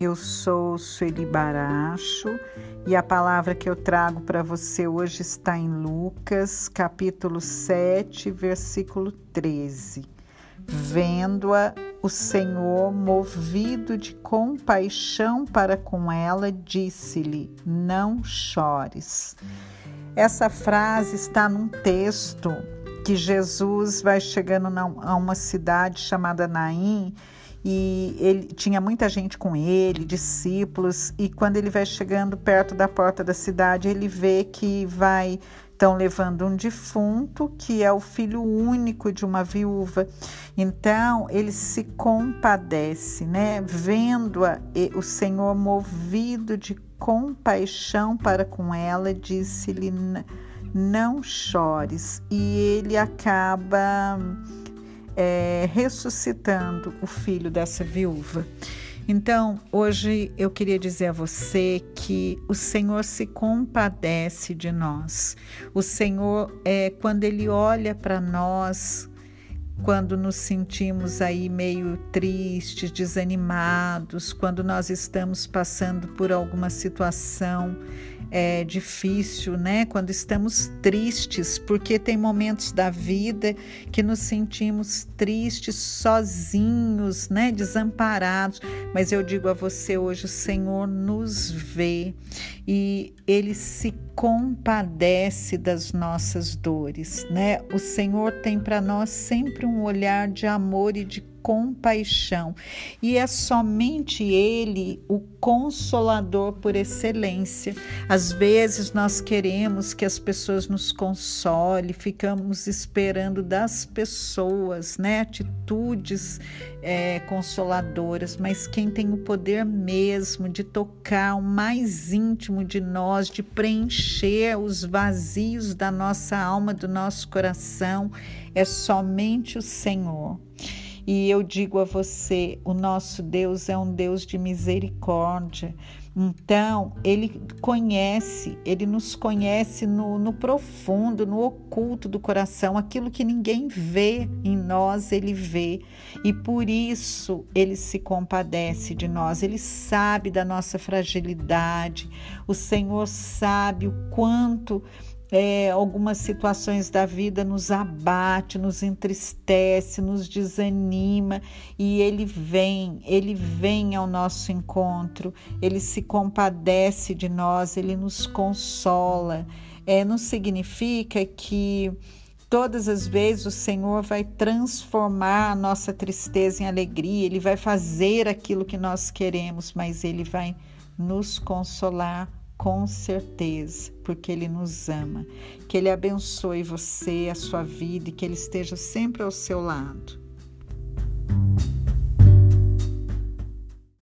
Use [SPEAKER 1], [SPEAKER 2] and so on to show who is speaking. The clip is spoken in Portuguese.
[SPEAKER 1] Eu sou Sueli Baracho e a palavra que eu trago para você hoje está em Lucas, capítulo 7, versículo 13. Vendo-a, o Senhor, movido de compaixão para com ela, disse-lhe: Não chores. Essa frase está num texto que Jesus vai chegando a uma cidade chamada Naim e ele tinha muita gente com ele, discípulos, e quando ele vai chegando perto da porta da cidade, ele vê que vai estão levando um defunto que é o filho único de uma viúva. Então ele se compadece, né? Vendo-a, o Senhor movido de compaixão para com ela, disse-lhe: Não chores. E ele acaba é, ressuscitando o filho dessa viúva. Então, hoje eu queria dizer a você que o Senhor se compadece de nós. O Senhor, é, quando Ele olha para nós, quando nos sentimos aí meio tristes, desanimados, quando nós estamos passando por alguma situação é, difícil, né? Quando estamos tristes, porque tem momentos da vida que nos sentimos tristes, sozinhos, né? Desamparados. Mas eu digo a você hoje, o Senhor nos vê e Ele se compadece das nossas dores, né? O Senhor tem para nós sempre um olhar de amor e de compaixão, e é somente Ele o consolador por excelência. Às vezes nós queremos que as pessoas nos consolem, ficamos esperando das pessoas, né, atitudes é, consoladoras, mas quem tem o poder mesmo de tocar o mais íntimo de nós, de preencher os vazios da nossa alma, do nosso coração, é somente o Senhor. E eu digo a você: o nosso Deus é um Deus de misericórdia. Então, Ele conhece, Ele nos conhece no, no, profundo, no oculto do coração, aquilo que ninguém vê em nós, Ele vê. E por isso Ele se compadece de nós, Ele sabe da nossa fragilidade, o Senhor sabe o quanto é, algumas situações da vida nos abate, nos entristece, nos desanima e ele vem, ele vem ao nosso encontro, ele se compadece de nós, ele nos consola. É, não significa que todas as vezes o Senhor vai transformar a nossa tristeza em alegria, ele vai fazer aquilo que nós queremos, mas ele vai nos consolar com certeza, porque Ele nos ama. Que Ele abençoe você, a sua vida e que Ele esteja sempre ao seu lado.